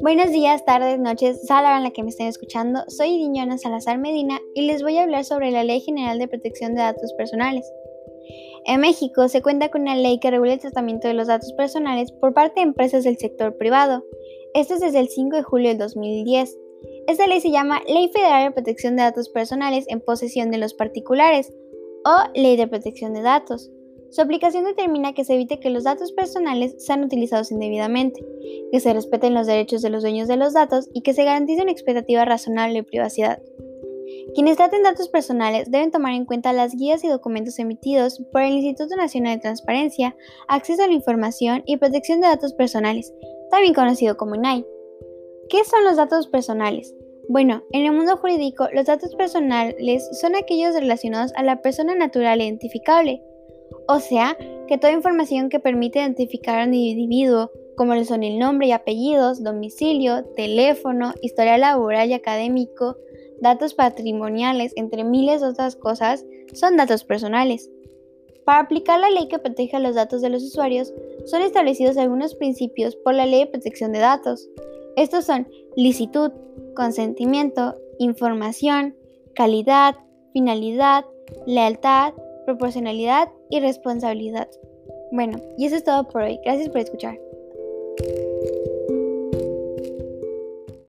Buenos días, tardes, noches, sala en la que me estén escuchando. Soy Diñona Salazar Medina y les voy a hablar sobre la Ley General de Protección de Datos Personales. En México se cuenta con una ley que regula el tratamiento de los datos personales por parte de empresas del sector privado. Esto es desde el 5 de julio del 2010. Esta ley se llama Ley Federal de Protección de Datos Personales en posesión de los particulares o Ley de Protección de Datos. Su aplicación determina que se evite que los datos personales sean utilizados indebidamente, que se respeten los derechos de los dueños de los datos y que se garantice una expectativa razonable de privacidad. Quienes traten datos personales deben tomar en cuenta las guías y documentos emitidos por el Instituto Nacional de Transparencia, Acceso a la Información y Protección de Datos Personales, también conocido como INAI. ¿Qué son los datos personales? Bueno, en el mundo jurídico, los datos personales son aquellos relacionados a la persona natural identificable, o sea, que toda información que permite identificar a un individuo, como lo son el nombre y apellidos, domicilio, teléfono, historia laboral y académico, datos patrimoniales, entre miles de otras cosas, son datos personales. Para aplicar la ley que protege los datos de los usuarios, son establecidos algunos principios por la Ley de Protección de Datos. Estos son licitud, consentimiento, información, calidad, finalidad, lealtad, proporcionalidad y responsabilidad. Bueno, y eso es todo por hoy. Gracias por escuchar.